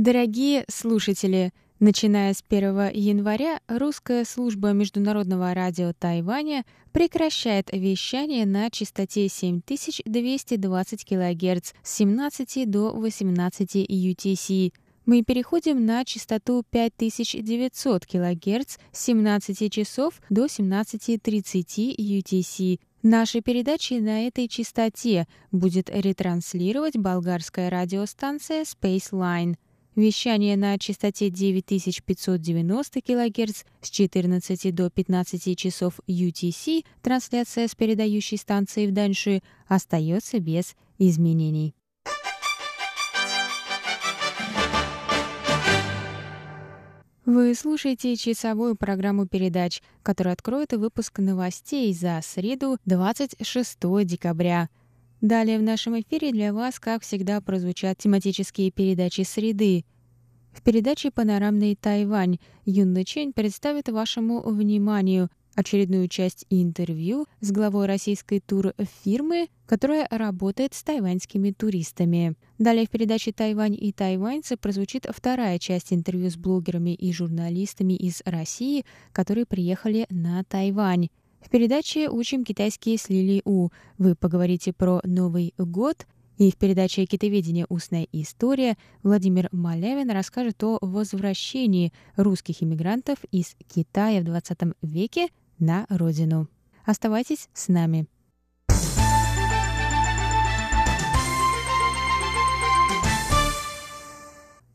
Дорогие слушатели, начиная с 1 января русская служба Международного радио Тайваня прекращает вещание на частоте 7220 кГц с 17 до 18 UTC. Мы переходим на частоту 5900 кГц с 17 часов до 17.30 UTC. Наши передачи на этой частоте будет ретранслировать болгарская радиостанция Spaceline – Вещание на частоте 9590 кГц с 14 до 15 часов UTC, трансляция с передающей станции в Даньши, остается без изменений. Вы слушаете часовую программу передач, которая откроет выпуск новостей за среду 26 декабря – Далее в нашем эфире для вас, как всегда, прозвучат тематические передачи «Среды». В передаче «Панорамный Тайвань» Юнна Чень представит вашему вниманию очередную часть интервью с главой российской турфирмы, которая работает с тайваньскими туристами. Далее в передаче «Тайвань и тайваньцы» прозвучит вторая часть интервью с блогерами и журналистами из России, которые приехали на Тайвань. В передаче «Учим китайский с Лили У» вы поговорите про Новый год, и в передаче «Китоведение. Устная история» Владимир Малявин расскажет о возвращении русских иммигрантов из Китая в 20 веке на родину. Оставайтесь с нами.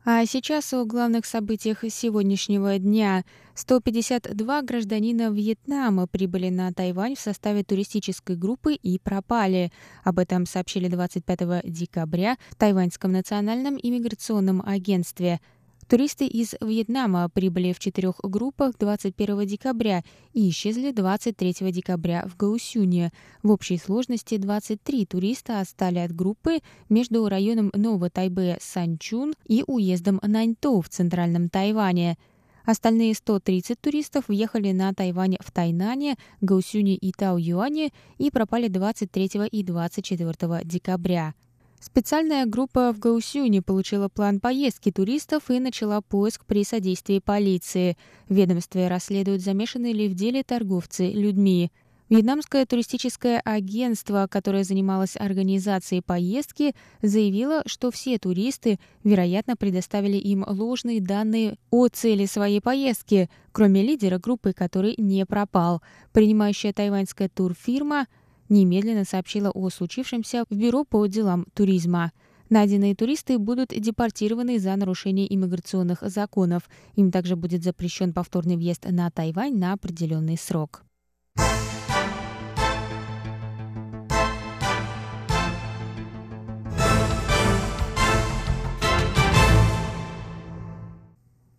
А сейчас о главных событиях сегодняшнего дня. 152 гражданина Вьетнама прибыли на Тайвань в составе туристической группы и пропали. Об этом сообщили 25 декабря в Тайваньском национальном иммиграционном агентстве – Туристы из Вьетнама прибыли в четырех группах 21 декабря и исчезли 23 декабря в Гаусюне. В общей сложности 23 туриста отстали от группы между районом Нового Тайбе Санчун и уездом Наньтоу в центральном Тайване. Остальные 130 туристов въехали на Тайвань в Тайнане, Гаусюне и Тау-Юане и пропали 23 и 24 декабря. Специальная группа в Гаусюне получила план поездки туристов и начала поиск при содействии полиции. В ведомстве расследуют, замешаны ли в деле торговцы людьми. Вьетнамское туристическое агентство, которое занималось организацией поездки, заявило, что все туристы, вероятно, предоставили им ложные данные о цели своей поездки, кроме лидера группы, который не пропал. Принимающая тайваньская турфирма – немедленно сообщила о случившемся в Бюро по делам туризма. Найденные туристы будут депортированы за нарушение иммиграционных законов. Им также будет запрещен повторный въезд на Тайвань на определенный срок.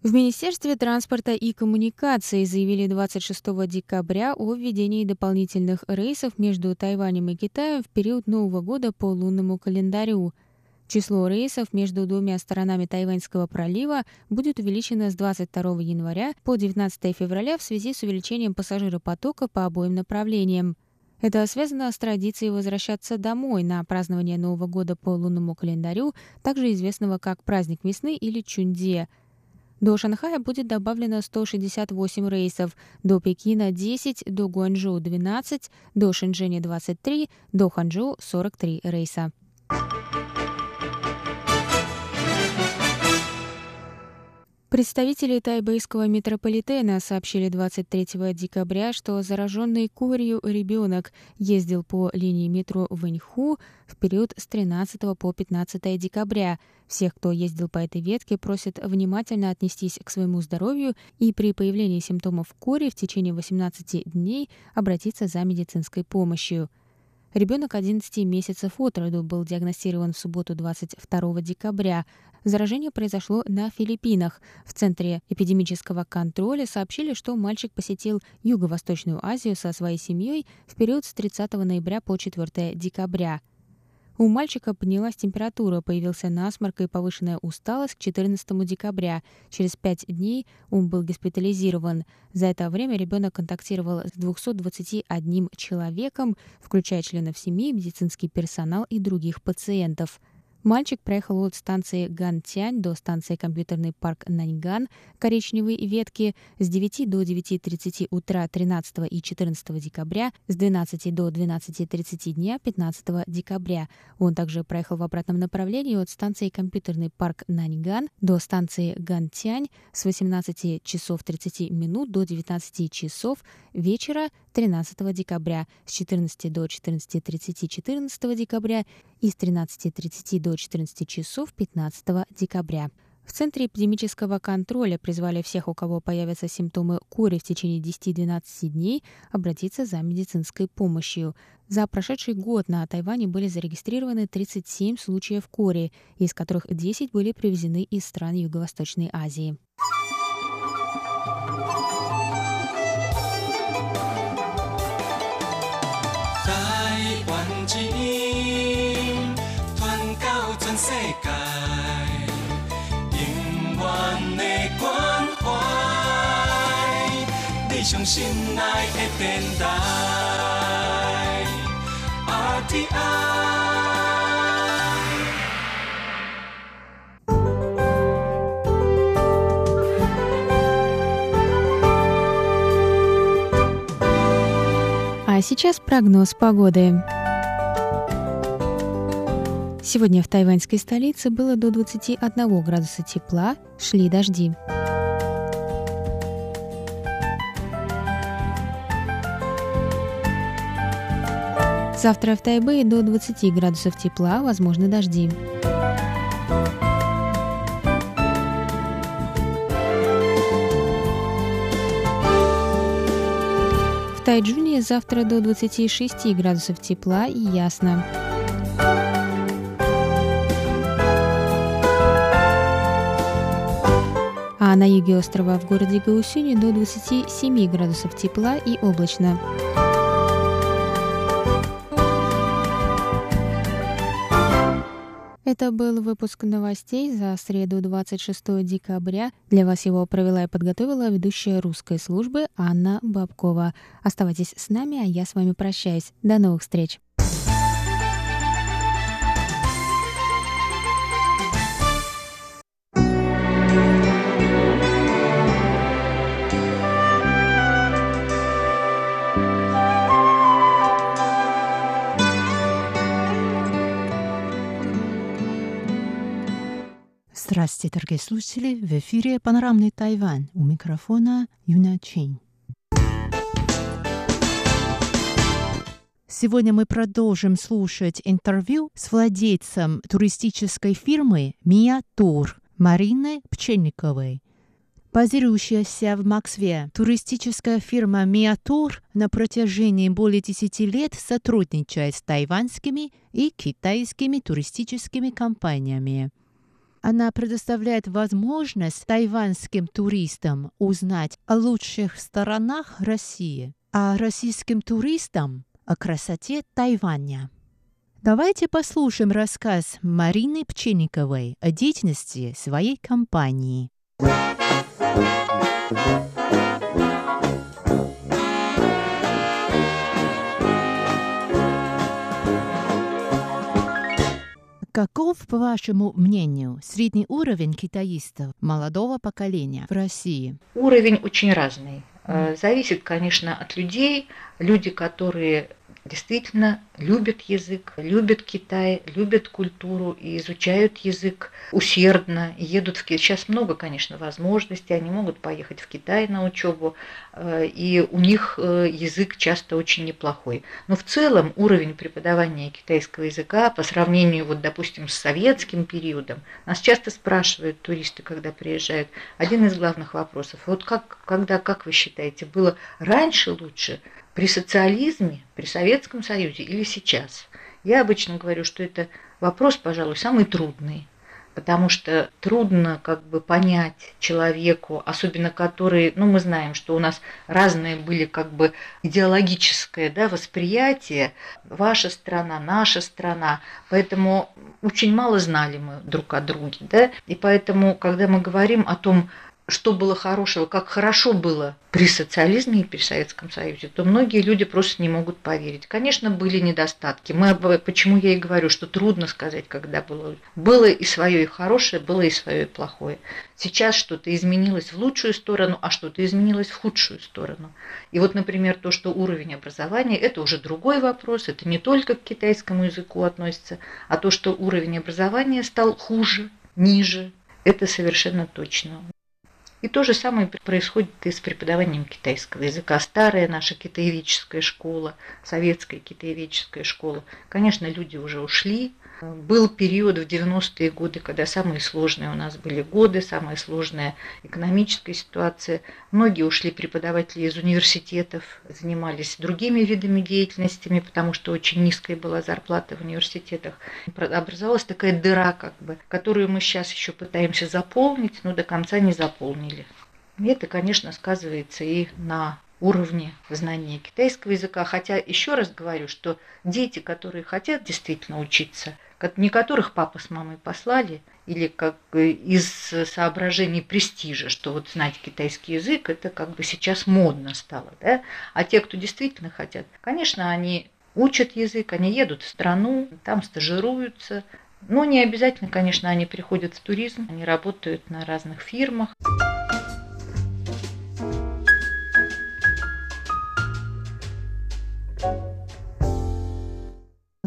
В Министерстве транспорта и коммуникаций заявили 26 декабря о введении дополнительных рейсов между Тайванем и Китаем в период Нового года по лунному календарю. Число рейсов между двумя сторонами Тайваньского пролива будет увеличено с 22 января по 19 февраля в связи с увеличением пассажиропотока по обоим направлениям. Это связано с традицией возвращаться домой на празднование Нового года по лунному календарю, также известного как праздник весны или Чунде – до Шанхая будет добавлено 168 рейсов, до Пекина 10, до Гуанчжоу 12, до Шэньчжэня 23, до Ханчжоу 43 рейса. Представители тайбэйского метрополитена сообщили 23 декабря, что зараженный корью ребенок ездил по линии метро Вэньху в период с 13 по 15 декабря. Всех, кто ездил по этой ветке, просят внимательно отнестись к своему здоровью и при появлении симптомов кори в течение 18 дней обратиться за медицинской помощью. Ребенок 11 месяцев от роду был диагностирован в субботу 22 декабря. Заражение произошло на Филиппинах. В Центре эпидемического контроля сообщили, что мальчик посетил Юго-Восточную Азию со своей семьей в период с 30 ноября по 4 декабря. У мальчика поднялась температура, появился насморк и повышенная усталость к 14 декабря. Через пять дней он был госпитализирован. За это время ребенок контактировал с 221 человеком, включая членов семьи, медицинский персонал и других пациентов. Мальчик проехал от станции Гантянь до станции компьютерный парк Наньган коричневой ветки с 9 до 9.30 утра 13 и 14 декабря, с 12 до 12.30 дня 15 декабря. Он также проехал в обратном направлении от станции компьютерный парк Наньган до станции Гантянь с 18 часов 30 минут до 19 часов вечера 13 декабря, с 14 до 14.30 14 декабря и с 13.30 до 14 часов 15 декабря. В Центре эпидемического контроля призвали всех, у кого появятся симптомы кори в течение 10-12 дней, обратиться за медицинской помощью. За прошедший год на Тайване были зарегистрированы 37 случаев кори, из которых 10 были привезены из стран Юго-Восточной Азии. RTI 啊，сейчас прогноз погоды. Сегодня в тайваньской столице было до 21 градуса тепла, шли дожди. Завтра в Тайбэе до 20 градусов тепла, возможны дожди. В Тайджуне завтра до 26 градусов тепла и ясно. А на юге острова в городе Гаусюни до 27 градусов тепла и облачно. Это был выпуск новостей за среду 26 декабря. Для вас его провела и подготовила ведущая русской службы Анна Бабкова. Оставайтесь с нами, а я с вами прощаюсь. До новых встреч! Здравствуйте, дорогие слушатели! В эфире «Панорамный Тайвань». У микрофона Юна Чин. Сегодня мы продолжим слушать интервью с владельцем туристической фирмы «Мия Тур» Мариной Пчельниковой. Базирующаяся в Москве, туристическая фирма «Миатур» на протяжении более 10 лет сотрудничает с тайваньскими и китайскими туристическими компаниями – она предоставляет возможность тайваньским туристам узнать о лучших сторонах России, а российским туристам о красоте Тайваня. Давайте послушаем рассказ Марины Пченниковой о деятельности своей компании. Каков, по вашему мнению, средний уровень китаистов молодого поколения в России? Уровень очень разный. Э, зависит, конечно, от людей. Люди, которые действительно любят язык, любят Китай, любят культуру и изучают язык усердно, едут в Китай. Сейчас много, конечно, возможностей, они могут поехать в Китай на учебу, э, и у них э, язык часто очень неплохой. Но в целом уровень преподавания китайского языка по сравнению, вот, допустим, с советским периодом, нас часто спрашивают туристы, когда приезжают, один из главных вопросов, вот как, когда, как вы считаете, было раньше лучше, при социализме, при Советском Союзе или сейчас. Я обычно говорю, что это вопрос, пожалуй, самый трудный потому что трудно как бы понять человеку, особенно который, ну мы знаем, что у нас разные были как бы идеологическое да, восприятие, ваша страна, наша страна, поэтому очень мало знали мы друг о друге, да, и поэтому, когда мы говорим о том, что было хорошего, как хорошо было при социализме и при Советском Союзе, то многие люди просто не могут поверить. Конечно, были недостатки. Мы, почему я и говорю, что трудно сказать, когда было. Было и свое и хорошее, было и свое и плохое. Сейчас что-то изменилось в лучшую сторону, а что-то изменилось в худшую сторону. И вот, например, то, что уровень образования, это уже другой вопрос, это не только к китайскому языку относится, а то, что уровень образования стал хуже, ниже, это совершенно точно. И то же самое происходит и с преподаванием китайского языка. Старая наша китаеведческая школа, советская китаеведческая школа, конечно, люди уже ушли, был период в 90-е годы, когда самые сложные у нас были годы, самая сложная экономическая ситуация. Многие ушли преподаватели из университетов, занимались другими видами деятельностями, потому что очень низкая была зарплата в университетах. Образовалась такая дыра, как бы, которую мы сейчас еще пытаемся заполнить, но до конца не заполнили. И это, конечно, сказывается и на уровне знания китайского языка. Хотя еще раз говорю, что дети, которые хотят действительно учиться, не которых папа с мамой послали, или как из соображений престижа, что вот знать китайский язык, это как бы сейчас модно стало, да? А те, кто действительно хотят, конечно, они учат язык, они едут в страну, там стажируются, но не обязательно, конечно, они приходят в туризм, они работают на разных фирмах.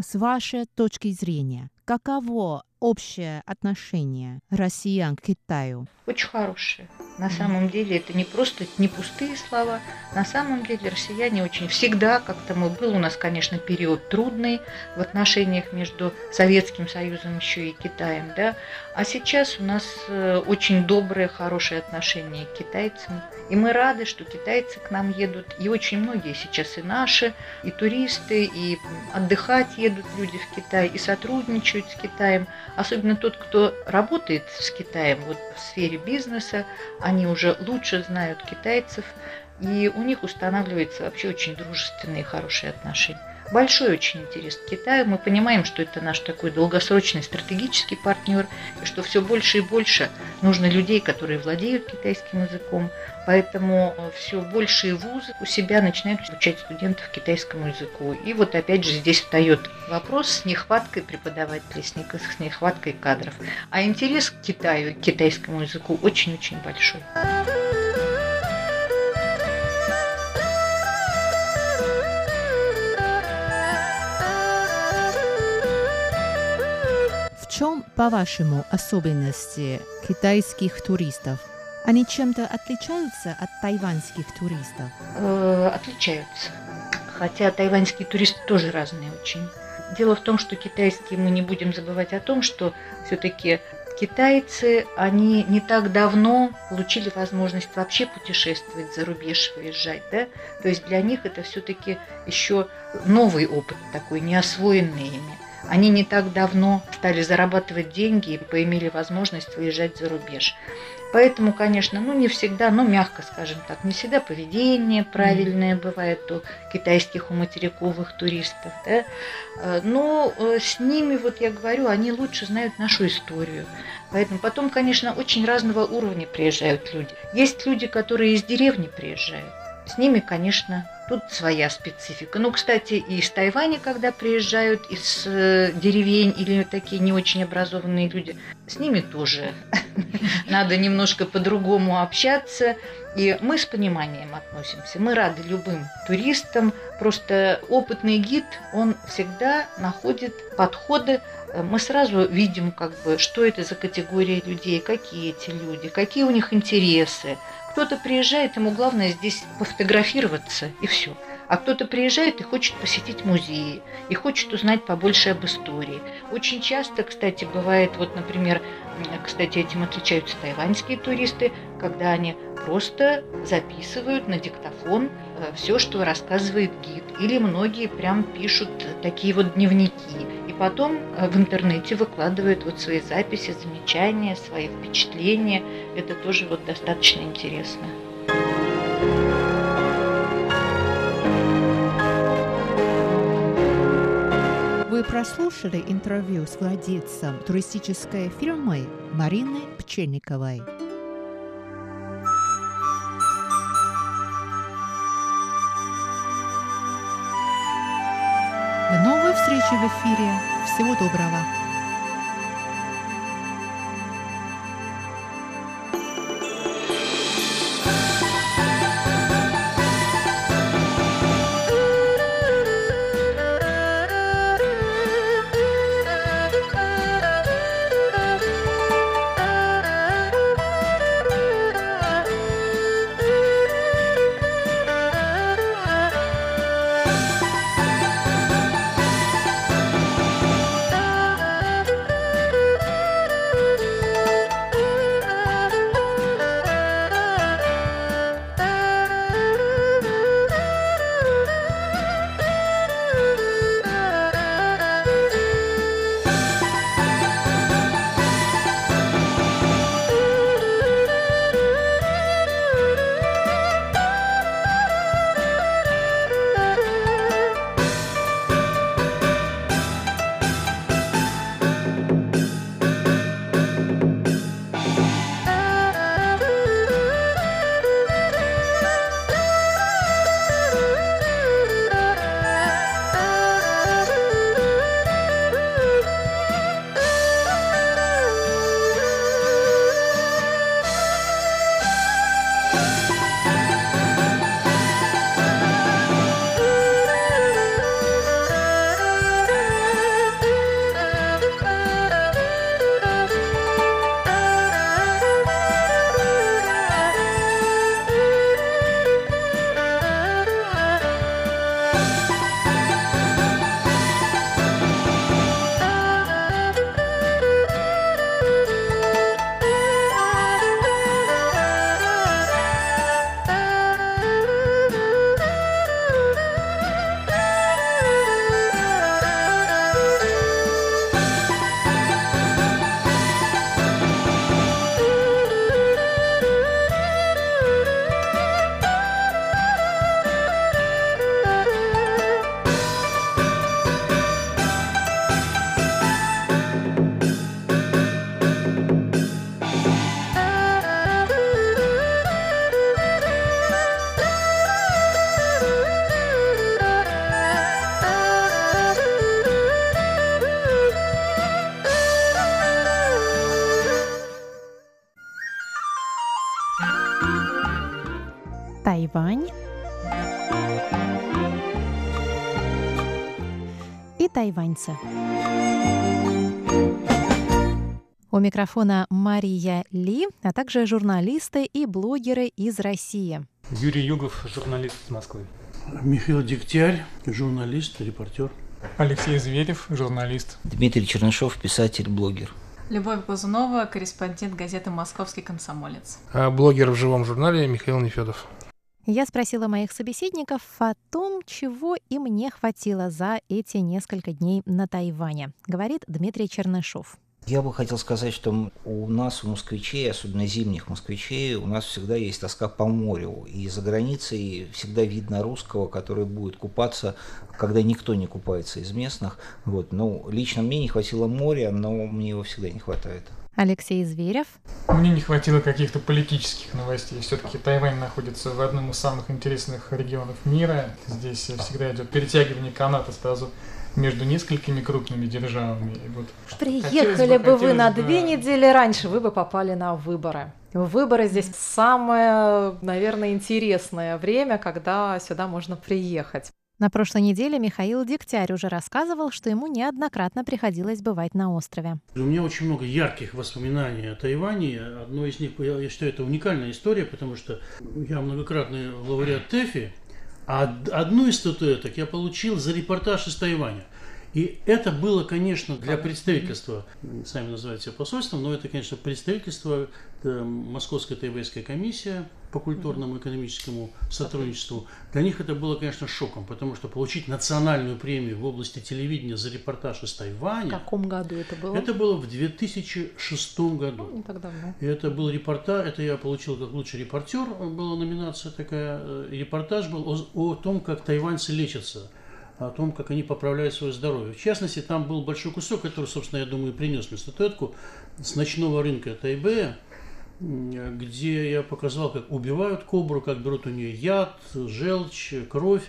С вашей точки зрения, каково общее отношение россиян к Китаю? Очень хорошее. На самом деле это не просто не пустые слова. На самом деле россияне очень всегда, как-то мы был у нас, конечно, период трудный в отношениях между Советским Союзом еще и Китаем, да, а сейчас у нас э, очень добрые, хорошие отношения к китайцам. И мы рады, что китайцы к нам едут. И очень многие сейчас и наши, и туристы, и отдыхать едут люди в Китай, и сотрудничают с Китаем. Особенно тот, кто работает с Китаем вот в сфере бизнеса, они уже лучше знают китайцев, и у них устанавливаются вообще очень дружественные и хорошие отношения. Большой очень интерес к Китаю. Мы понимаем, что это наш такой долгосрочный стратегический партнер, и что все больше и больше нужно людей, которые владеют китайским языком. Поэтому все большие вузы у себя начинают обучать студентов китайскому языку. И вот опять же здесь встает вопрос с нехваткой преподавателей, с нехваткой кадров. А интерес к Китаю, к китайскому языку очень-очень большой. По-вашему, особенности китайских туристов? Они чем-то отличаются от тайваньских туристов? Э, отличаются. Хотя тайваньские туристы тоже разные очень. Дело в том, что китайские мы не будем забывать о том, что все-таки китайцы, они не так давно получили возможность вообще путешествовать за рубеж, выезжать, да? То есть для них это все-таки еще новый опыт такой, не освоенный ими. Они не так давно стали зарабатывать деньги и поимели возможность выезжать за рубеж. Поэтому, конечно, ну не всегда, ну мягко скажем так, не всегда поведение правильное бывает у китайских, у материковых туристов. Да? Э, но э, с ними, вот я говорю, они лучше знают нашу историю. Поэтому потом, конечно, очень разного уровня приезжают люди. Есть люди, которые из деревни приезжают. С ними, конечно, Тут своя специфика. Ну, кстати, и из Тайваня, когда приезжают из э, деревень или такие не очень образованные люди, с ними тоже надо немножко по-другому общаться. И мы с пониманием относимся. Мы рады любым туристам. Просто опытный гид, он всегда находит подходы. Мы сразу видим, как бы, что это за категория людей, какие эти люди, какие у них интересы, кто-то приезжает, ему главное здесь пофотографироваться, и все. А кто-то приезжает и хочет посетить музеи, и хочет узнать побольше об истории. Очень часто, кстати, бывает, вот, например, кстати, этим отличаются тайваньские туристы, когда они просто записывают на диктофон э, все, что рассказывает гид. Или многие прям пишут такие вот дневники. Потом э, в интернете выкладывают вот свои записи, замечания, свои впечатления. Это тоже вот достаточно интересно. Вы прослушали интервью с владельцем туристической фирмы Марины Пчельниковой. Встречи в эфире. Всего доброго. И тайваньцы. У микрофона Мария Ли, а также журналисты и блогеры из России. Юрий Югов, журналист из Москвы. Михаил Дегтярь, журналист, репортер. Алексей Зверев, журналист. Дмитрий Чернышов, писатель, блогер. Любовь Глазунова, корреспондент газеты «Московский комсомолец». А блогер в живом журнале Михаил Нефедов. Я спросила моих собеседников о том, чего им не хватило за эти несколько дней на Тайване, говорит Дмитрий Чернышов. Я бы хотел сказать, что у нас, у москвичей, особенно зимних москвичей, у нас всегда есть тоска по морю. И за границей всегда видно русского, который будет купаться, когда никто не купается из местных. Вот. Ну, лично мне не хватило моря, но мне его всегда не хватает. Алексей Зверев. Мне не хватило каких-то политических новостей. Все-таки Тайвань находится в одном из самых интересных регионов мира. Здесь всегда идет перетягивание каната сразу между несколькими крупными державами. И вот Приехали бы, бы вы на бы... две недели раньше, вы бы попали на выборы. Выборы здесь самое, наверное, интересное время, когда сюда можно приехать. На прошлой неделе Михаил Дегтярь уже рассказывал, что ему неоднократно приходилось бывать на острове. У меня очень много ярких воспоминаний о Тайване. Одно из них, я считаю, это уникальная история, потому что я многократный лауреат ТЭФИ, А одну из статуэток я получил за репортаж из Тайваня. И это было, конечно, для представительства, сами называют себя посольством, но это, конечно, представительство, это Московская тайвайская комиссия по культурному и экономическому сотрудничеству. Для них это было, конечно, шоком, потому что получить национальную премию в области телевидения за репортаж из Тайваня... В каком году это было? Это было в 2006 году. Ну, не так давно. И это был репортаж, это я получил как лучший репортер, была номинация такая. Э, репортаж был о, о том, как тайваньцы лечатся о том, как они поправляют свое здоровье. В частности, там был большой кусок, который, собственно, я думаю, принес мне статуэтку с ночного рынка Тайбэя, где я показал, как убивают кобру, как берут у нее яд, желчь, кровь.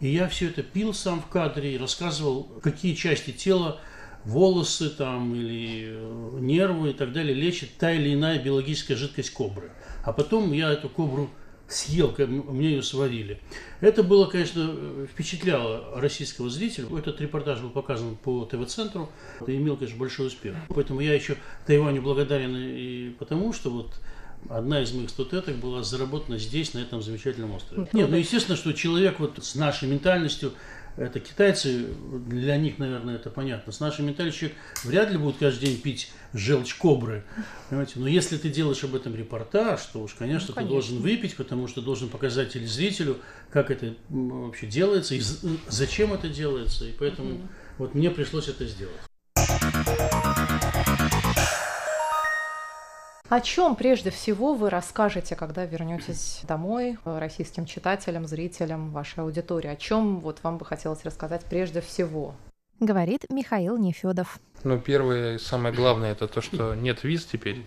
И я все это пил сам в кадре и рассказывал, какие части тела, волосы там или э, нервы и так далее лечит та или иная биологическая жидкость кобры. А потом я эту кобру съел, мне ее сварили. Это было, конечно, впечатляло российского зрителя. Этот репортаж был показан по ТВ-центру и имел, конечно, большой успех. Поэтому я еще Тайваню благодарен и потому, что вот одна из моих статуэток была заработана здесь, на этом замечательном острове. Нет, ну естественно, что человек вот с нашей ментальностью, это китайцы, для них, наверное, это понятно. С нашей человек вряд ли будет каждый день пить желчь кобры. Понимаете? Но если ты делаешь об этом репортаж, то уж, конечно, ну, конечно. ты должен выпить, потому что должен показать телезрителю, как это вообще делается и зачем это делается. И поэтому угу. вот мне пришлось это сделать. О чем прежде всего вы расскажете, когда вернетесь домой российским читателям, зрителям, вашей аудитории? О чем вот вам бы хотелось рассказать прежде всего? Говорит Михаил Нефедов. Ну, первое и самое главное это то, что нет виз теперь.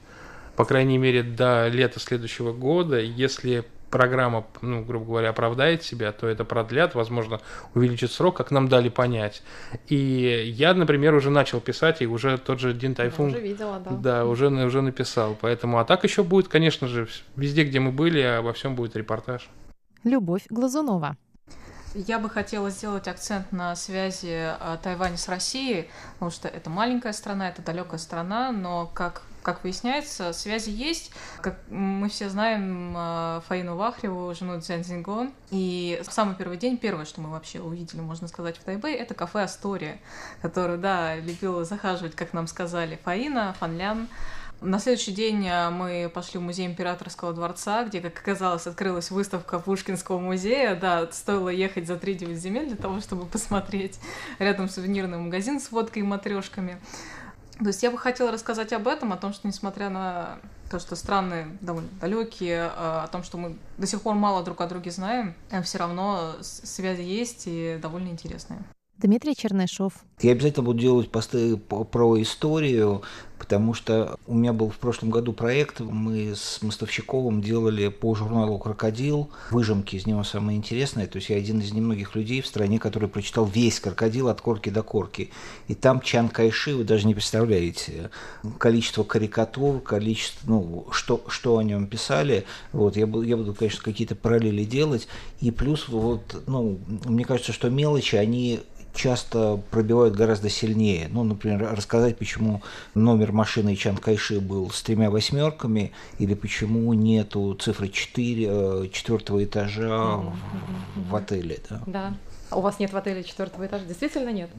По крайней мере, до лета следующего года, если программа, ну, грубо говоря, оправдает себя, то это продлят, возможно, увеличит срок, как нам дали понять. И я, например, уже начал писать, и уже тот же Дин Тайфун... Я уже видела, да. Да, уже, уже написал. Поэтому, а так еще будет, конечно же, везде, где мы были, обо всем будет репортаж. Любовь Глазунова. Я бы хотела сделать акцент на связи э, Тайваня с Россией, потому что это маленькая страна, это далекая страна, но как как выясняется, связи есть. Как мы все знаем э, Фаину Вахреву, жену Цзян Цзингон. И в самый первый день, первое, что мы вообще увидели, можно сказать, в Тайбэе, это кафе «Астория», которое, да, любила захаживать, как нам сказали, Фаина, Фанлян. На следующий день э, мы пошли в музей императорского дворца, где, как оказалось, открылась выставка Пушкинского музея. Да, стоило ехать за 3-9 земель для того, чтобы посмотреть. Рядом сувенирный магазин с водкой и матрешками. То есть я бы хотела рассказать об этом, о том, что несмотря на то, что страны довольно далекие, э, о том, что мы до сих пор мало друг о друге знаем, э, все равно связи есть и довольно интересные. Дмитрий Чернышов. Я обязательно буду делать посты про историю, потому что у меня был в прошлом году проект, мы с Мостовщиковым делали по журналу «Крокодил» выжимки из него самые интересные, то есть я один из немногих людей в стране, который прочитал весь «Крокодил» от корки до корки. И там Чан Кайши, вы даже не представляете, количество карикатур, количество, ну, что, что о нем писали, вот, я, буду, я буду, конечно, какие-то параллели делать, и плюс, вот, ну, мне кажется, что мелочи, они часто пробивают гораздо сильнее. Ну, например, рассказать, почему номер машины Чан Кайши был с тремя восьмерками, или почему нету цифры 4, э, четвертого этажа mm-hmm. в, отеле. Да. да. А у вас нет в отеле четвертого этажа? Действительно нет?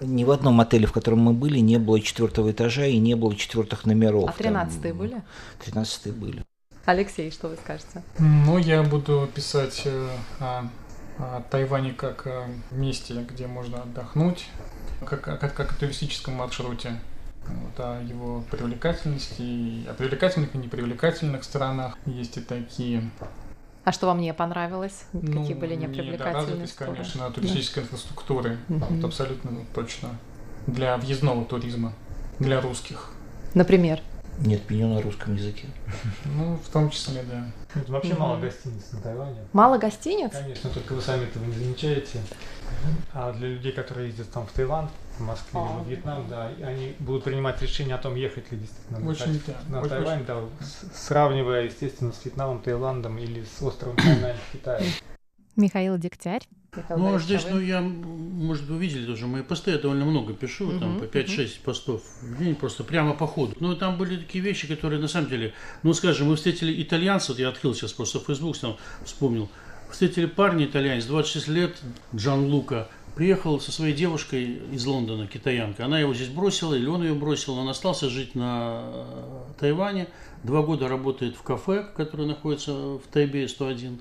Ни в одном отеле, в котором мы были, не было четвертого этажа и не было четвертых номеров. А тринадцатые были? Тринадцатые были. Алексей, что вы скажете? Ну, я буду писать э, о Тайване как о месте, где можно отдохнуть, как, как, как о туристическом маршруте, вот, о его привлекательности, о привлекательных и непривлекательных сторонах. Есть и такие. А что вам не понравилось? Ну, Какие были непривлекательные стороны? конечно, туристической да. инфраструктуры. Mm-hmm. Вот абсолютно ну, точно. Для въездного туризма, для русских. Например? Нет меню на русском языке. Ну, в том числе, да. Тут вообще мало гостиниц на Тайване. Мало гостиниц? Конечно, только вы сами этого не замечаете. А для людей, которые ездят там в Таиланд, в Москве а, или в Вьетнам, да, они будут принимать решение о том, ехать ли действительно очень, на, да, Тайвань, да, сравнивая, естественно, с Вьетнамом, Таиландом или с островом Тайнань в Китае. Михаил Дегтярь. Ну, а здесь, ну, я, может, вы видели тоже, мои посты я довольно много пишу, uh-huh, там по 5-6 uh-huh. постов в день, просто прямо по ходу. Ну, там были такие вещи, которые, на самом деле, ну, скажем, мы встретили итальянцев, я открыл сейчас просто Facebook, там, вспомнил, встретили парня итальянец, 26 лет, Джан Лука, приехал со своей девушкой из Лондона, китаянка. Она его здесь бросила, или он ее бросил. Он остался жить на Тайване. Два года работает в кафе, которое находится в Тайбе 101.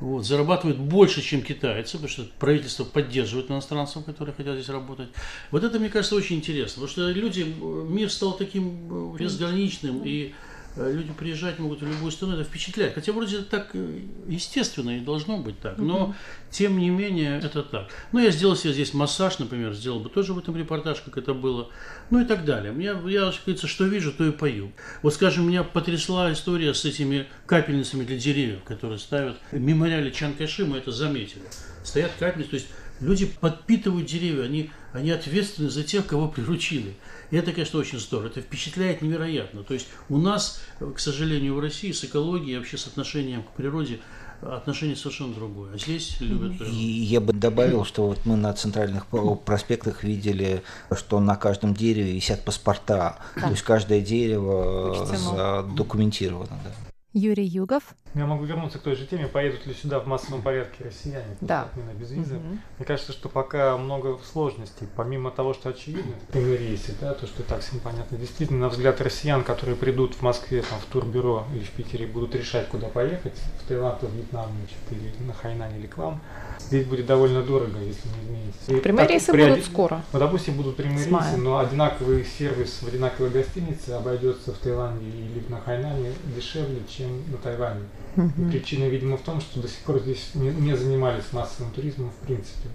Вот, зарабатывают больше, чем китайцы, потому что правительство поддерживает иностранцев, которые хотят здесь работать. Вот это, мне кажется, очень интересно, потому что люди, мир стал таким безграничным, и Э, люди приезжать могут в любую страну, это впечатляет. Хотя вроде это так э, естественно и должно быть так, но тем не менее это так. Ну, я сделал себе здесь массаж, например, сделал бы тоже в этом репортаж, как это было, ну и так далее. Я, я как говорится, что вижу, то и пою. Вот, скажем, меня потрясла история с этими капельницами для деревьев, которые ставят. В мемориале Чан Кайши мы это заметили. Стоят капельницы, то есть люди подпитывают деревья, они, они ответственны за тех, кого приручили. И это, конечно, очень здорово. Это впечатляет невероятно. То есть у нас, к сожалению, в России с экологией, вообще с отношением к природе отношение совершенно другое. А здесь любят И я бы добавил, что вот мы на центральных проспектах видели, что на каждом дереве висят паспорта. Да. То есть каждое дерево задокументировано. Да. Юрий Югов. Я могу вернуться к той же теме, поедут ли сюда в массовом порядке россияне да. отмена без визы. Угу. Мне кажется, что пока много сложностей, помимо того, что очевидно, прямые рейсы, да, то, что и так всем понятно. Действительно, на взгляд россиян, которые придут в Москве, там, в турбюро или в Питере, будут решать, куда поехать, в Таиланд, в Вьетнам, значит, или на Хайнань, или к вам, здесь будет довольно дорого, если не изменится. И прямые рейсы при... будут скоро. Ну, допустим, будут прямые рейсы, но одинаковый сервис в одинаковой гостинице обойдется в Таиланде или на Хайнане дешевле, чем на Тайване. Mm-hmm. Причина, видимо, в том, что до сих пор здесь не, не занимались массовым туризмом в принципе.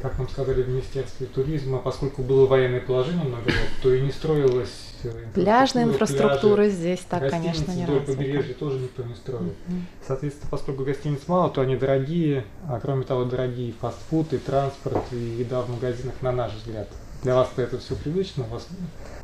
Как нам сказали в Министерстве туризма, поскольку было военное положение много лет, то и не строилось Пляжная инфраструктура пляжи, здесь так, конечно, не развита. побережья тоже никто не строит. Mm-hmm. Соответственно, поскольку гостиниц мало, то они дорогие, а кроме того, дорогие фастфуд и транспорт, и еда в магазинах, на наш взгляд. Для вас это все привычно, вас...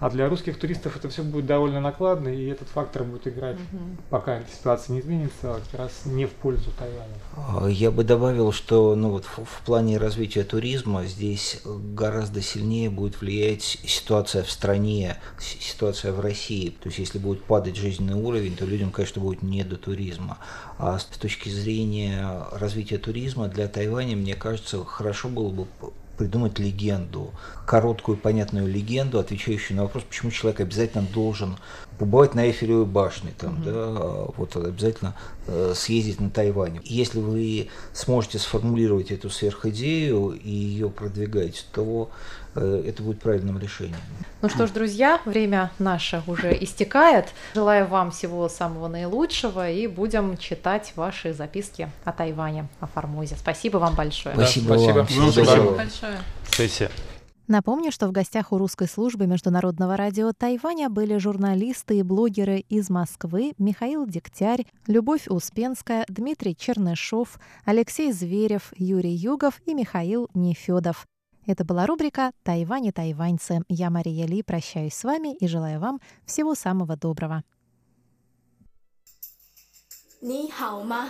а для русских туристов это все будет довольно накладно, и этот фактор будет играть, угу. пока ситуация не изменится, а как раз не в пользу Тайваня. А, я бы добавил, что ну, вот, в, в плане развития туризма здесь гораздо сильнее будет влиять ситуация в стране, ситуация в России. То есть если будет падать жизненный уровень, то людям, конечно, будет не до туризма. А с точки зрения развития туризма для Тайваня, мне кажется, хорошо было бы придумать легенду, короткую понятную легенду, отвечающую на вопрос, почему человек обязательно должен побывать на Эйфелевой башне, там, угу. да, вот обязательно э, съездить на Тайвань. Если вы сможете сформулировать эту сверхидею и ее продвигать, то это будет правильным решением. Ну что ж, друзья, время наше уже истекает. Желаю вам всего самого наилучшего и будем читать ваши записки о Тайване, о Формозе. Спасибо вам большое. Спасибо, да, спасибо. вам. Спасибо. спасибо большое. Сессия. Напомню, что в гостях у русской службы Международного радио Тайваня были журналисты и блогеры из Москвы Михаил Дегтярь, Любовь Успенская, Дмитрий Чернышов, Алексей Зверев, Юрий Югов и Михаил Нефедов. Это была рубрика «Тайвань и тайваньцы». Я, Мария Ли, прощаюсь с вами и желаю вам всего самого доброго. 你好吗？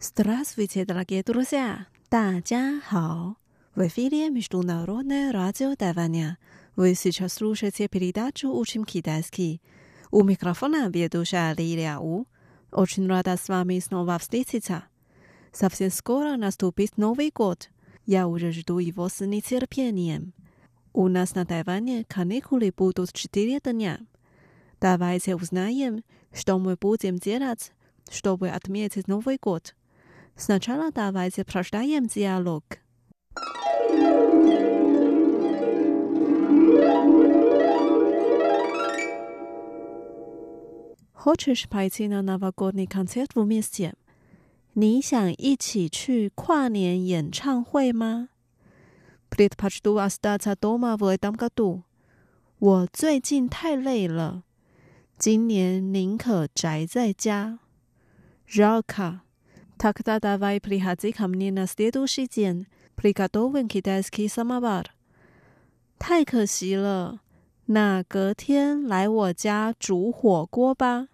Здравствуйте, дорогие друзья! 大家好! В эфире Международное радио Тайваня. Вы сейчас слушаете передачу «Учим китайский». У микрофона ведущая Лилия У. Очень рада с вами снова встретиться. Совсем скоро наступит Новый год. Я уже жду его с нетерпением. У нас на Тайване каникулы будут четыре дня. Давайте узнаем, что мы будем делать, чтобы отметить Новый год. Сначала давайте прочитаем диалог. Хочешь пойти на новогодний концерт вместе? 你想一起去跨年演唱会吗？Предпочту остаться дома в этом году. 我最近太累了，今年宁可宅在家。Жалко. Тогда давай приходи ко мне на следующий день. Приготовим китайский самовар. 太可惜了，那隔天来我家煮火锅吧。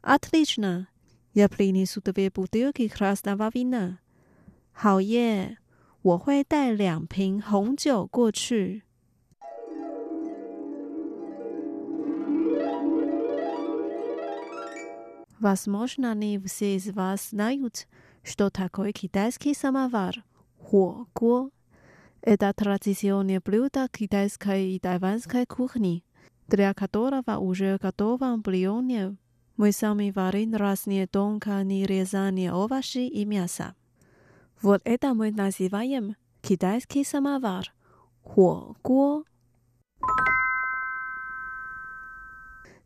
Отлично. Я принесу две бутылки красного вина. 好耶！ 我会带两瓶红酒过去。Возможно, не все из вас знают, что такое китайский самовар – 火锅. Это традиционное блюдо китайской и тайванской кухни, для которого уже готовом бульоне мы сами варим разные тонко нарезанные овощи и мясо. Вот это мы называем китайский самовар – 火锅.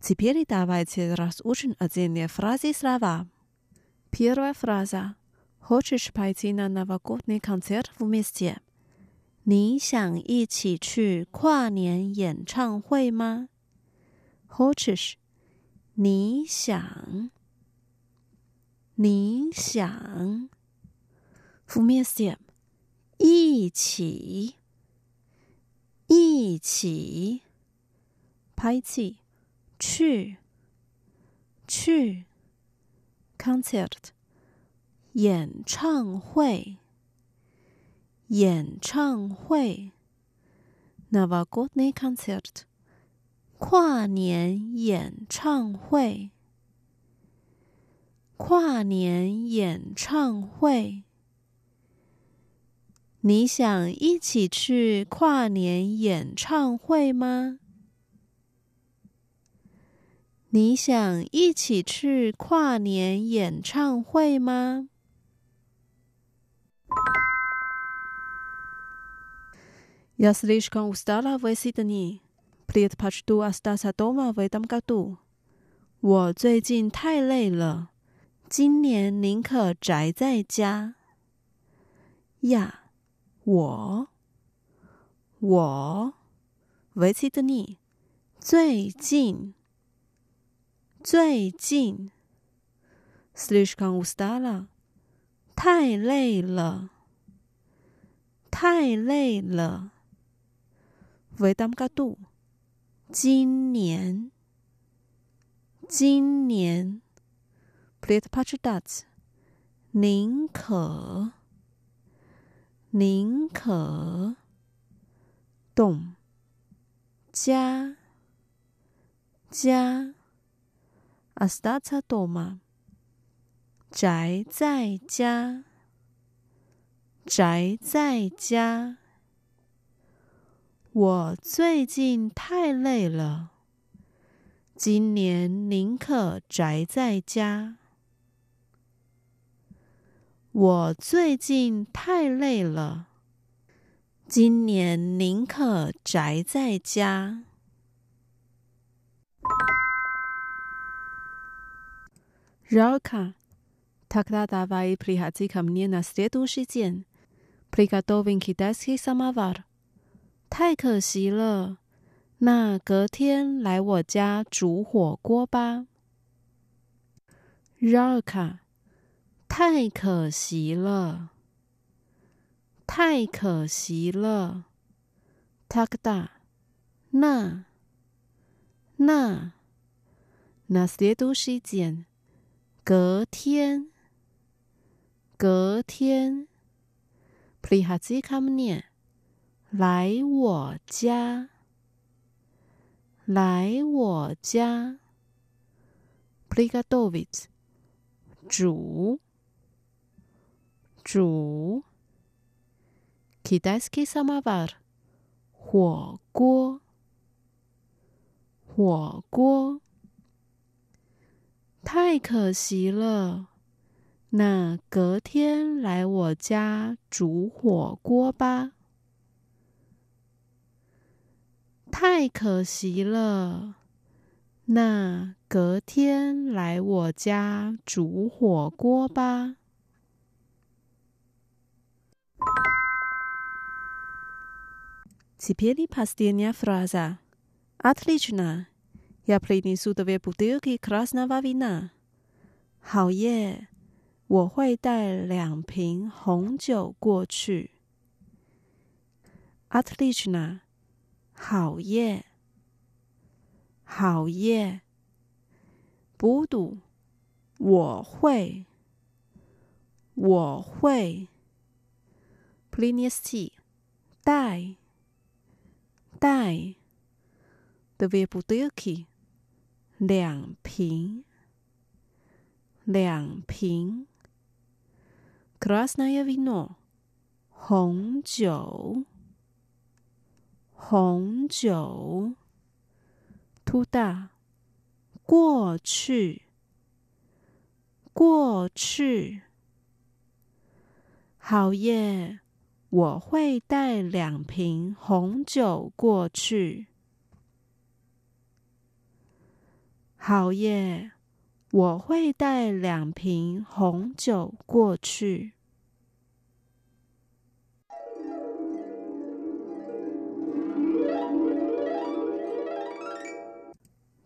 Теперь давайте разучим отдельные фразы и слова. Первая фраза. Хочешь пойти на новогодний концерт вместе? 你想一起去跨年演唱会吗？Хочешь？ 你想，你想，复名词典，一起，一起，拍戏，去，去，concert，演唱会，演唱会，nawagodni concert。跨年演唱会，跨年演唱会。你想一起去跨年演唱会吗？你想一起去跨年演唱会吗？Я слишком устала в эти tu astas atoma vedamgadu 我最近太累了今年宁可宅在家。呀我我维 c 的你最近最近 slish can 太累了太累了为当个度今年，今年，plieta pachadats，宁可，宁可，dom，家，家，astata doma，宅在家，宅在家。我最近太累了，今年宁可宅在家。我最近太累了，今年宁可宅在家。Rauka, tak da davai prihati kamnie na sredu šizien, prikato vin kideski samavar. 太可惜了，那隔天来我家煮火锅吧。绕卡，太可惜了，太可惜了。Takda，那那那些都是件隔天，隔天。p r i h a z i k a m n 来我家。来我家。Piga dog 煮煮 kiddesky samavat 火锅。火锅。太可惜了。那隔天来我家煮火锅吧。太可惜了，那隔天来我家煮火锅吧。Теперь последняя фраза. Отлично. Я принесу две бутылки красного вина. 好耶！我会带两瓶红酒过去。Отлично. 好耶好耶补堵我会我会 polynesis die die the veil bookie 两瓶两瓶 krasnayavino 红酒红酒突大过去过去。好耶我会带两瓶红酒过去。好耶我会带两瓶红酒过去。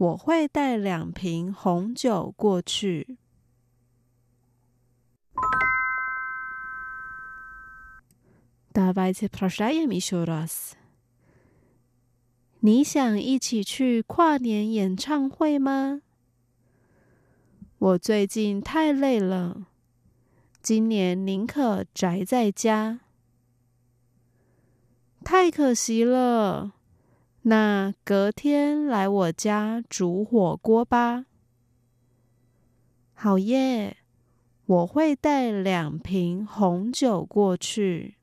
我会带两瓶红酒过去。你想一起去跨年演唱会吗？我最近太累了。今年宁可宅在家。太可惜了。那隔天来我家煮火锅吧。好耶！我会带两瓶红酒过去。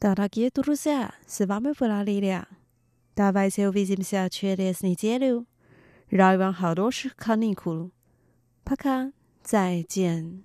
Дорогие друзья, с вами была Лилия. Давайте увидимся через неделю. Желаю вам хороших каникул. Пока. 再见。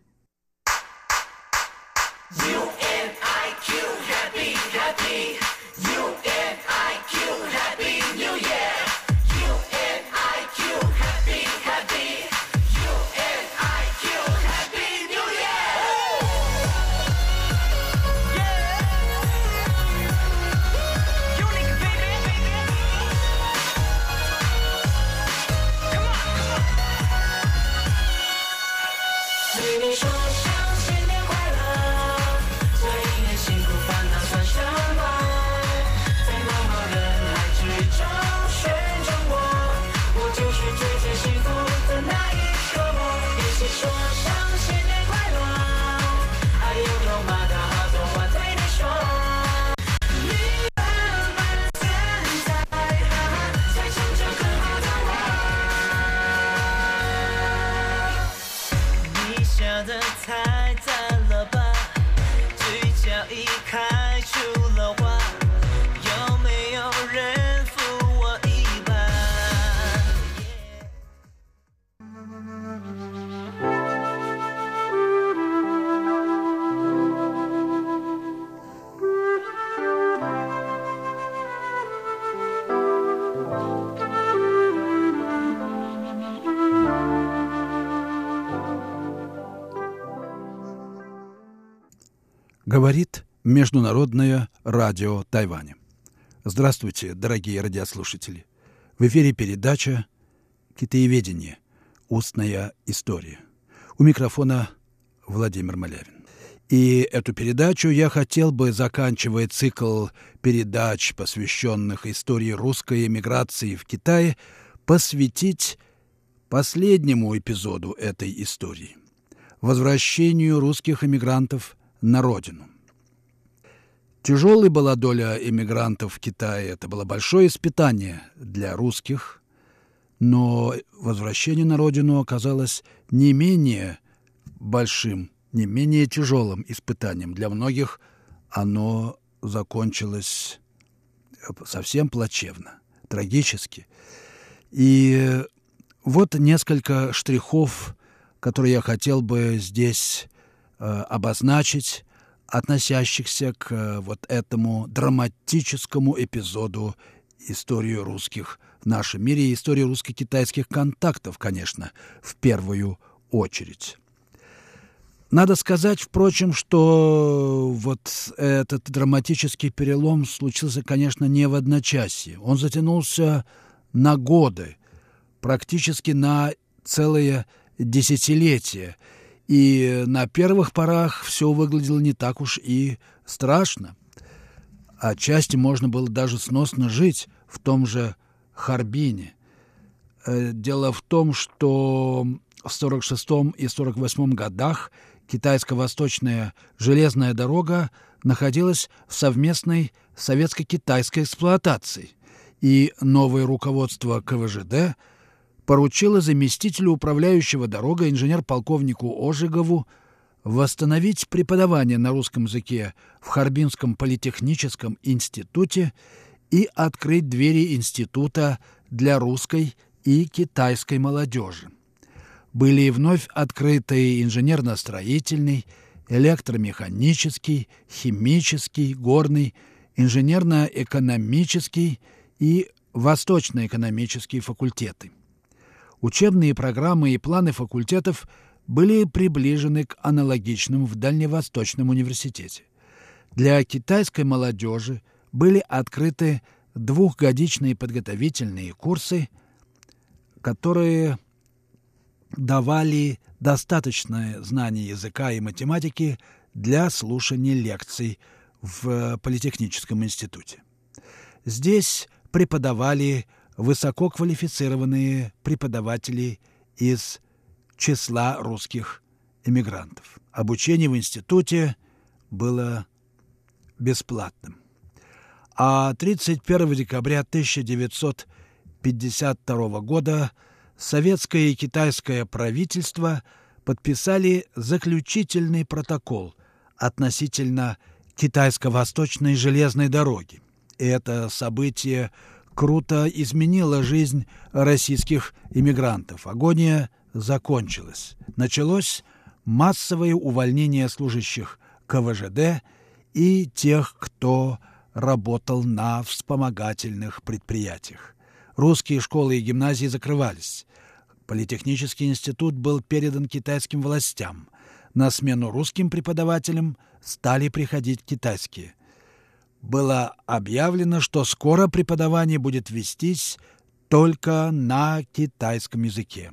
Говорит Международное радио Тайваня. Здравствуйте, дорогие радиослушатели. В эфире передача «Китаеведение. Устная история». У микрофона Владимир Малявин. И эту передачу я хотел бы, заканчивая цикл передач, посвященных истории русской эмиграции в Китае, посвятить последнему эпизоду этой истории – возвращению русских эмигрантов на родину. Тяжелой была доля эмигрантов в Китае, это было большое испытание для русских, но возвращение на родину оказалось не менее большим, не менее тяжелым испытанием. Для многих оно закончилось совсем плачевно, трагически. И вот несколько штрихов, которые я хотел бы здесь Э, обозначить, относящихся к э, вот этому драматическому эпизоду истории русских в нашем мире и истории русско-китайских контактов, конечно, в первую очередь. Надо сказать, впрочем, что вот этот драматический перелом случился, конечно, не в одночасье. Он затянулся на годы, практически на целые десятилетия. И на первых порах все выглядело не так уж и страшно. Отчасти можно было даже сносно жить в том же Харбине. Э, дело в том, что в 46 и 48 годах – Китайско-Восточная железная дорога находилась в совместной советско-китайской эксплуатации, и новое руководство КВЖД поручило заместителю управляющего дорогой инженер-полковнику Ожегову восстановить преподавание на русском языке в Харбинском политехническом институте и открыть двери института для русской и китайской молодежи были вновь открыты инженерно-строительный, электромеханический, химический, горный, инженерно-экономический и восточно-экономические факультеты. Учебные программы и планы факультетов были приближены к аналогичным в Дальневосточном университете. Для китайской молодежи были открыты двухгодичные подготовительные курсы, которые давали достаточное знание языка и математики для слушания лекций в Политехническом институте. Здесь преподавали высококвалифицированные преподаватели из числа русских эмигрантов. Обучение в институте было бесплатным. А 31 декабря 1952 года советское и китайское правительство подписали заключительный протокол относительно китайско-восточной железной дороги. Это событие круто изменило жизнь российских иммигрантов. Агония закончилась. Началось массовое увольнение служащих КВЖД и тех, кто работал на вспомогательных предприятиях. Русские школы и гимназии закрывались. Политехнический институт был передан китайским властям. На смену русским преподавателям стали приходить китайские. Было объявлено, что скоро преподавание будет вестись только на китайском языке.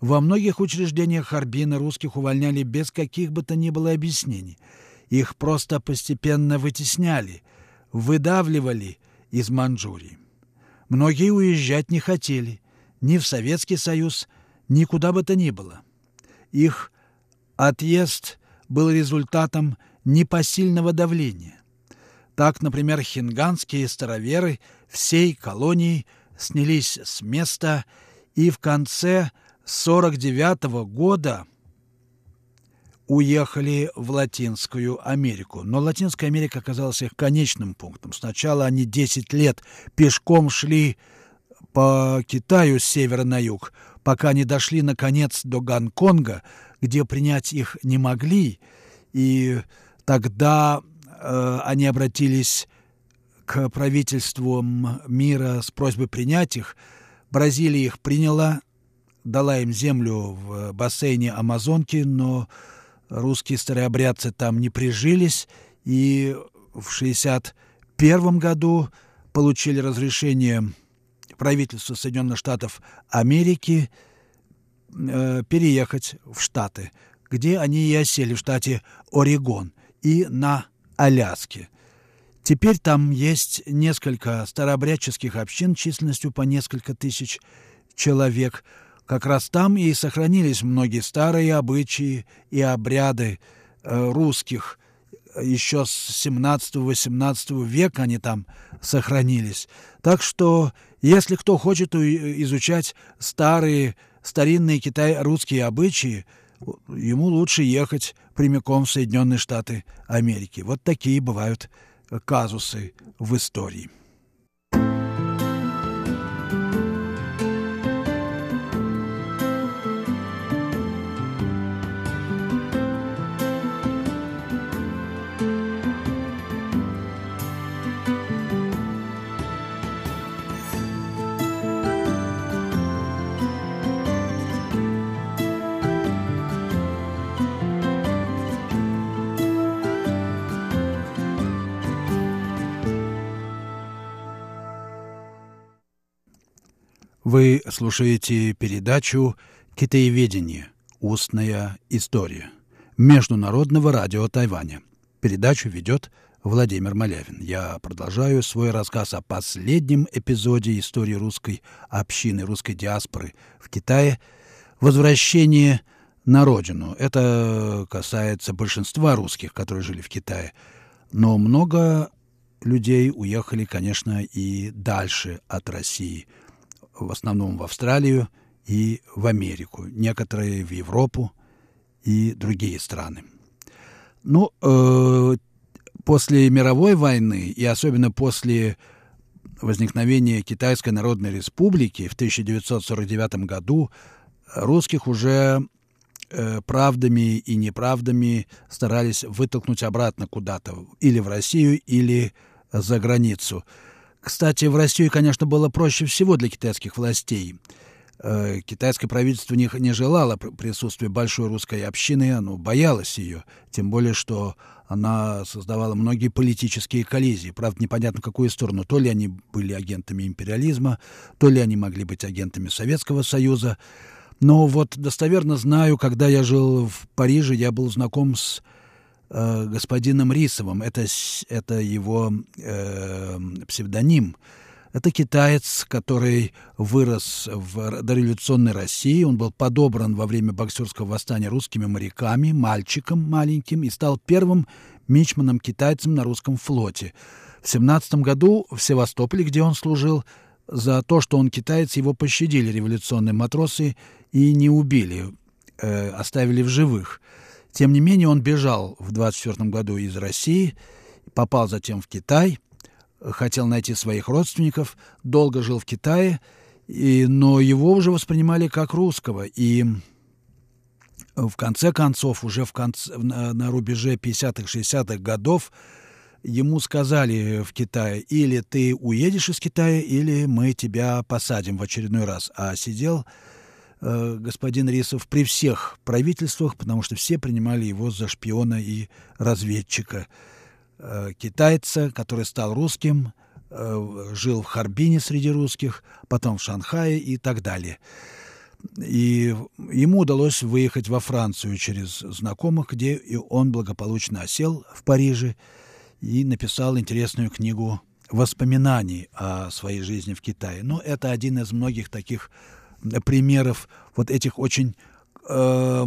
Во многих учреждениях Харбина русских увольняли без каких бы то ни было объяснений. Их просто постепенно вытесняли, выдавливали из Манчжурии. Многие уезжать не хотели ни в Советский Союз, ни куда бы то ни было. Их отъезд был результатом непосильного давления. Так, например, хинганские староверы всей колонии снялись с места и в конце 49 -го года уехали в Латинскую Америку. Но Латинская Америка оказалась их конечным пунктом. Сначала они 10 лет пешком шли по Китаю с севера на юг, пока не дошли, наконец, до Гонконга, где принять их не могли. И тогда они обратились к правительствам мира с просьбой принять их. Бразилия их приняла, дала им землю в бассейне Амазонки, но русские старообрядцы там не прижились, и в 1961 году получили разрешение правительства Соединенных Штатов Америки э, переехать в Штаты, где они и осели в штате Орегон и на Аляске. Теперь там есть несколько старообрядческих общин численностью по несколько тысяч человек – как раз там и сохранились многие старые обычаи и обряды э, русских. Еще с 17-18 века они там сохранились. Так что, если кто хочет изучать старые, старинные китай-русские обычаи, ему лучше ехать прямиком в Соединенные Штаты Америки. Вот такие бывают казусы в истории. Вы слушаете передачу «Китаеведение. Устная история» Международного радио Тайваня. Передачу ведет Владимир Малявин. Я продолжаю свой рассказ о последнем эпизоде истории русской общины, русской диаспоры в Китае «Возвращение на родину». Это касается большинства русских, которые жили в Китае. Но много людей уехали, конечно, и дальше от России – в основном в Австралию и в Америку, некоторые в Европу и другие страны. Ну, э, после мировой войны и особенно после возникновения Китайской Народной Республики в 1949 году русских уже э, правдами и неправдами старались вытолкнуть обратно куда-то, или в Россию, или за границу. Кстати, в Россию, конечно, было проще всего для китайских властей. Э, китайское правительство не, не желало присутствия большой русской общины, оно боялось ее, тем более, что она создавала многие политические коллизии. Правда, непонятно, в какую сторону. То ли они были агентами империализма, то ли они могли быть агентами Советского Союза. Но вот достоверно знаю, когда я жил в Париже, я был знаком с э, господином Рисовым. Это, это его э, псевдоним. Это китаец, который вырос в дореволюционной России. Он был подобран во время боксерского восстания русскими моряками, мальчиком маленьким, и стал первым мичманом-китайцем на русском флоте. В 17 году в Севастополе, где он служил, за то, что он китаец, его пощадили революционные матросы и не убили, э, оставили в живых. Тем не менее, он бежал в 24 году из России, попал затем в Китай, хотел найти своих родственников, долго жил в Китае, и, но его уже воспринимали как русского. И в конце концов, уже в конце, на, на рубеже 50-х, 60-х годов, ему сказали в Китае, или ты уедешь из Китая, или мы тебя посадим в очередной раз. А сидел Э, господин Рисов при всех правительствах, потому что все принимали его за шпиона и разведчика. Э, китайца, который стал русским, э, жил в Харбине среди русских, потом в Шанхае и так далее. И ему удалось выехать во Францию через знакомых, где и он благополучно осел в Париже и написал интересную книгу воспоминаний о своей жизни в Китае. Но это один из многих таких примеров вот этих очень э,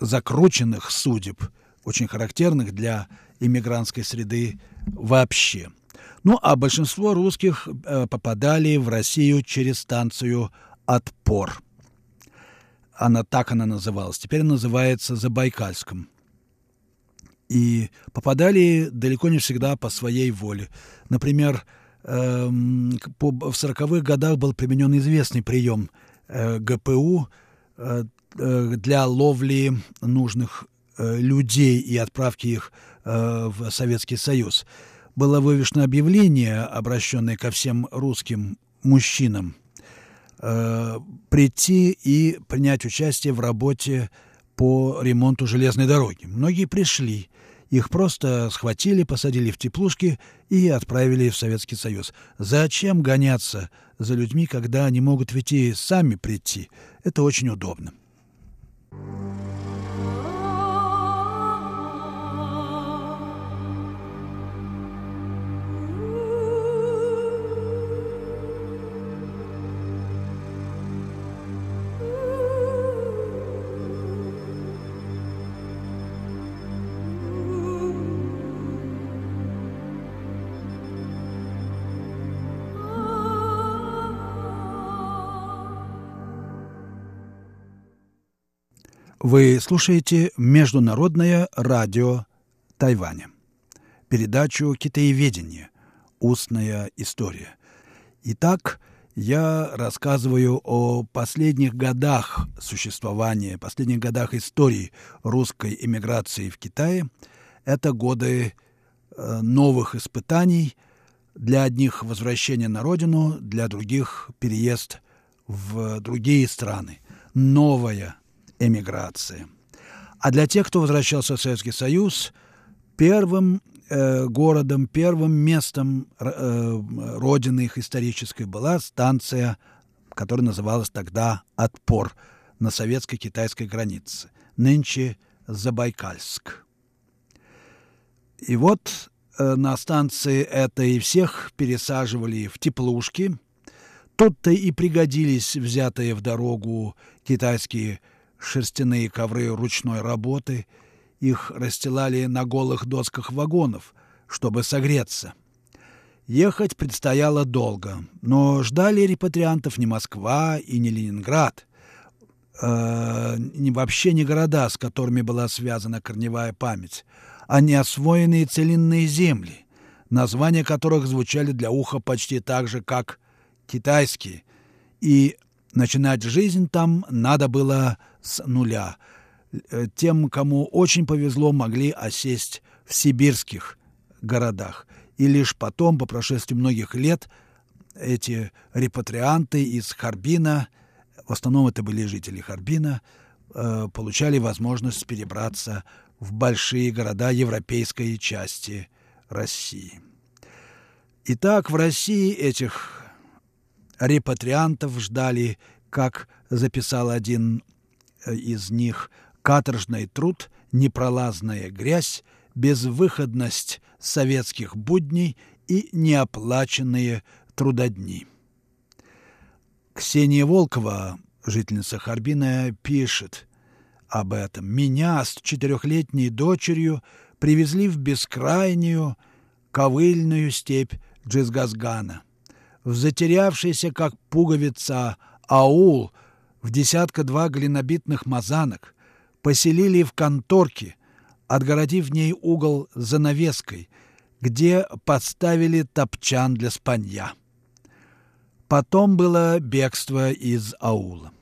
закрученных судеб, очень характерных для иммигрантской среды вообще. Ну, а большинство русских э, попадали в Россию через станцию «Отпор». Она так она называлась. Теперь она называется Забайкальском. И попадали далеко не всегда по своей воле. Например, э, по, в 40-х годах был применен известный прием – ГПУ э, э, для ловли нужных людей и отправки их в Советский Союз. Было вывешено объявление, обращенное ко всем русским мужчинам, прийти и принять участие в работе по ремонту железной дороги. Многие пришли, их просто схватили, посадили в теплушки и отправили в Советский Союз. Зачем гоняться за людьми, когда они могут ведь и сами прийти? Это очень удобно. Вы слушаете Международное радио Тайваня. Передачу «Китаеведение. Устная история». Итак, я рассказываю о последних годах существования, последних годах истории русской эмиграции в Китае. Это годы э, новых испытаний, для одних возвращение на родину, для других переезд в другие страны. Новая эмиграции. А для тех, кто возвращался в Советский Союз, первым э, городом, первым местом э, родины их исторической была станция, которая называлась тогда «Отпор» на советско-китайской границе, нынче Забайкальск. И вот э, на станции этой всех пересаживали в теплушки. Тут-то и пригодились взятые в дорогу китайские шерстяные ковры ручной работы. Их расстилали на голых досках вагонов, чтобы согреться. Ехать предстояло долго, но ждали репатриантов не Москва и не Ленинград, э, не, вообще не города, с которыми была связана корневая память, а неосвоенные целинные земли, названия которых звучали для уха почти так же, как китайские, и начинать жизнь там надо было с нуля. Э, тем, кому очень повезло, могли осесть в сибирских городах. И лишь потом, по прошествии многих лет, эти репатрианты из Харбина, в основном это были жители Харбина, э, получали возможность перебраться в большие города европейской части России. Итак, в России этих репатриантов ждали, как записал один из них, каторжный труд, непролазная грязь, безвыходность советских будней и неоплаченные трудодни. Ксения Волкова, жительница Харбина, пишет – об этом. Меня с четырехлетней дочерью привезли в бескрайнюю ковыльную степь Джизгазгана. В затерявшийся, как пуговица, аул в десятка-два глинобитных мазанок поселили в конторке, отгородив в ней угол занавеской, где подставили топчан для спанья. Потом было бегство из аула.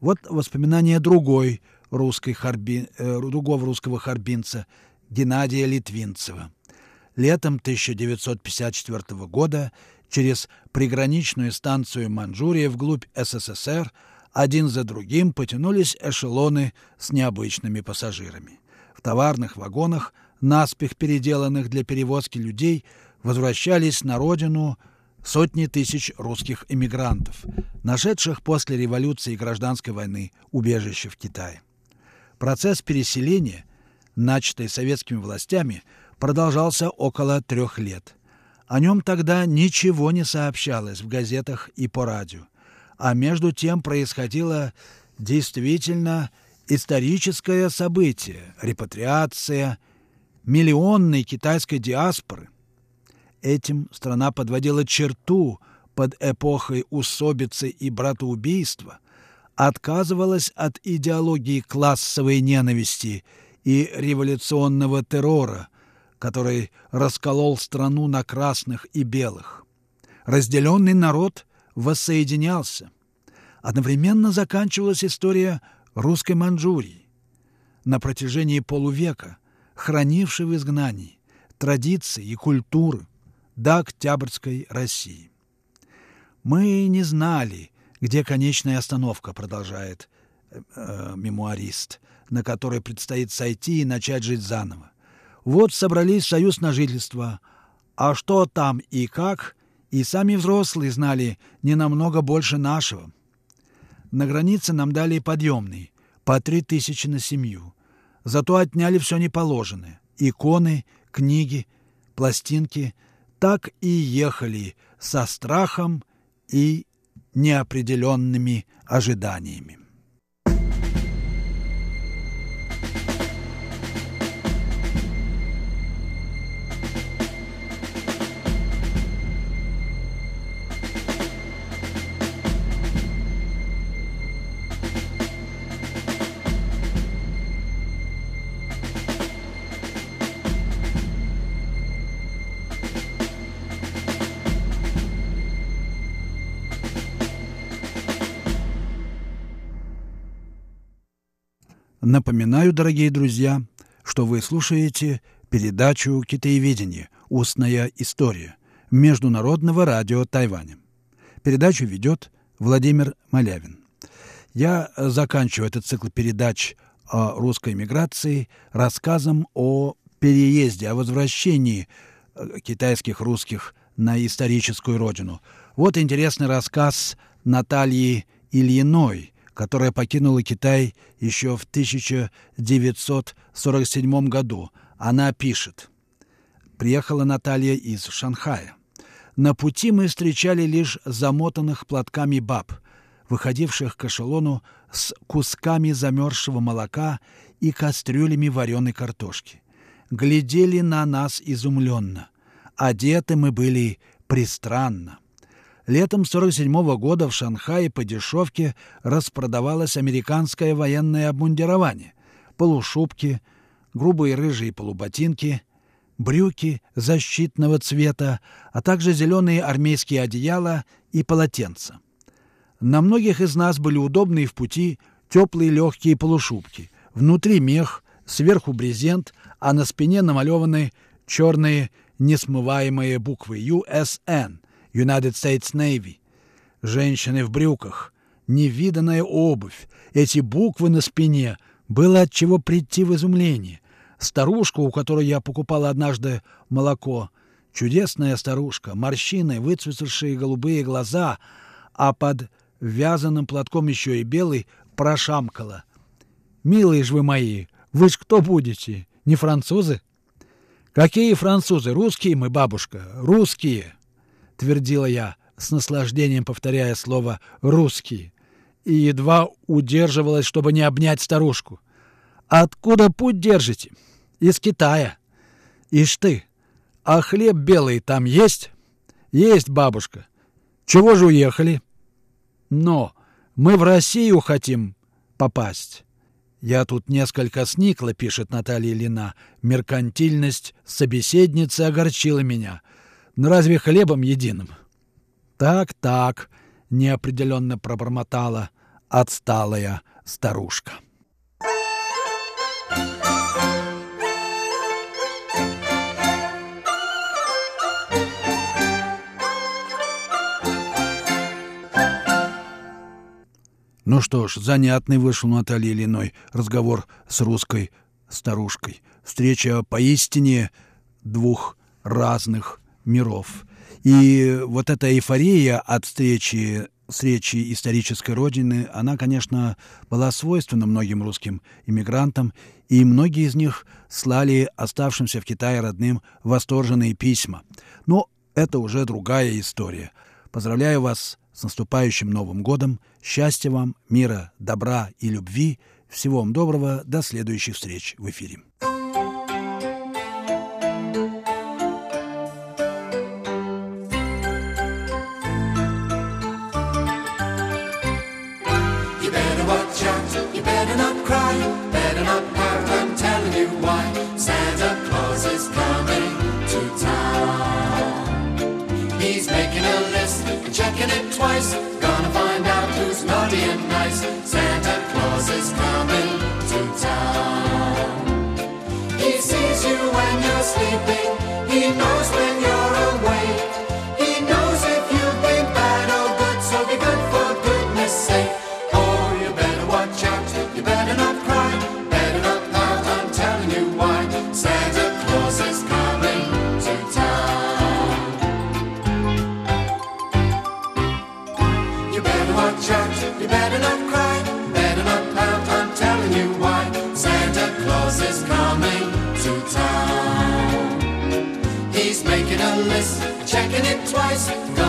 Вот воспоминания другой русской харби... Э, другого русского харбинца Геннадия Литвинцева. Летом 1954 года через приграничную станцию Манчжурия вглубь СССР один за другим потянулись эшелоны с необычными пассажирами. В товарных вагонах, наспех переделанных для перевозки людей, возвращались на родину – сотни тысяч русских эмигрантов, нашедших после революции и гражданской войны убежище в Китае. Процесс переселения, начатый советскими властями, продолжался около трех лет. О нем тогда ничего не сообщалось в газетах и по радио, а между тем происходило действительно историческое событие – репатриация миллионной китайской диаспоры, Этим страна подводила черту под эпохой усобицы и братоубийства, отказывалась от идеологии классовой ненависти и революционного террора, который расколол страну на красных и белых. Разделенный народ воссоединялся. Одновременно заканчивалась история русской Манчжурии, на протяжении полувека хранившей в изгнании традиции и культуры, до Октябрьской России. Мы не знали, где конечная остановка, продолжает э, мемуарист, на которой предстоит сойти и начать жить заново. Вот собрались в союз на жительство, а что там и как, и сами взрослые знали не намного больше нашего. На границе нам дали подъемный, по три тысячи на семью. Зато отняли все неположенное – иконы, книги, пластинки – так и ехали со страхом и неопределенными ожиданиями. Напоминаю, дорогие друзья, что вы слушаете передачу «Китаеведение. Устная история» Международного радио Тайваня. Передачу ведет Владимир Малявин. Я заканчиваю этот цикл передач о русской миграции рассказом о переезде, о возвращении э, китайских русских на историческую родину. Вот интересный рассказ Натальи Ильиной, которая покинула Китай еще в 1947 году. Она пишет. Приехала Наталья из Шанхая. На пути мы встречали лишь замотанных платками баб, выходивших к эшелону с кусками замерзшего молока и кастрюлями вареной картошки. Глядели на нас изумленно. Одеты мы были пристранно. Летом 47 -го года в Шанхае по дешевке распродавалось американское военное обмундирование. Полушубки, грубые рыжие полуботинки, брюки защитного цвета, а также зеленые армейские одеяла и полотенца. На многих из нас были удобные в пути теплые легкие полушубки. Внутри мех, сверху брезент, а на спине намалеваны черные несмываемые буквы USN – United States Navy. Женщины в брюках, невиданная обувь, эти буквы на спине – было от чего прийти в изумление. Старушка, у которой я покупал однажды молоко, чудесная старушка, морщины, выцветшие голубые глаза, а под вязаным платком еще и белый, прошамкала. «Милые ж вы мои, вы ж кто будете? Не французы?» «Какие французы? Русские мы, бабушка, русские!» — твердила я, с наслаждением повторяя слово «русские», и едва удерживалась, чтобы не обнять старушку. «Откуда путь держите?» «Из Китая». «Ишь ты! А хлеб белый там есть?» «Есть, бабушка». «Чего же уехали?» Но мы в Россию хотим попасть. Я тут несколько сникла, пишет Наталья Лина. Меркантильность собеседницы огорчила меня. Но ну, разве хлебом единым? Так-так, неопределенно пробормотала отсталая старушка. Ну что ж, занятный вышел Наталья Ильиной разговор с русской старушкой. Встреча поистине двух разных миров. И вот эта эйфория от встречи с речи исторической родины, она, конечно, была свойственна многим русским иммигрантам, и многие из них слали оставшимся в Китае родным восторженные письма. Но это уже другая история. Поздравляю вас с наступающим Новым годом! Счастья вам, мира, добра и любви! Всего вам доброго! До следующих встреч в эфире! twice. Gonna find out who's naughty and nice. Santa Claus is coming to town. He sees you when you're sleeping. He knows when. eyes.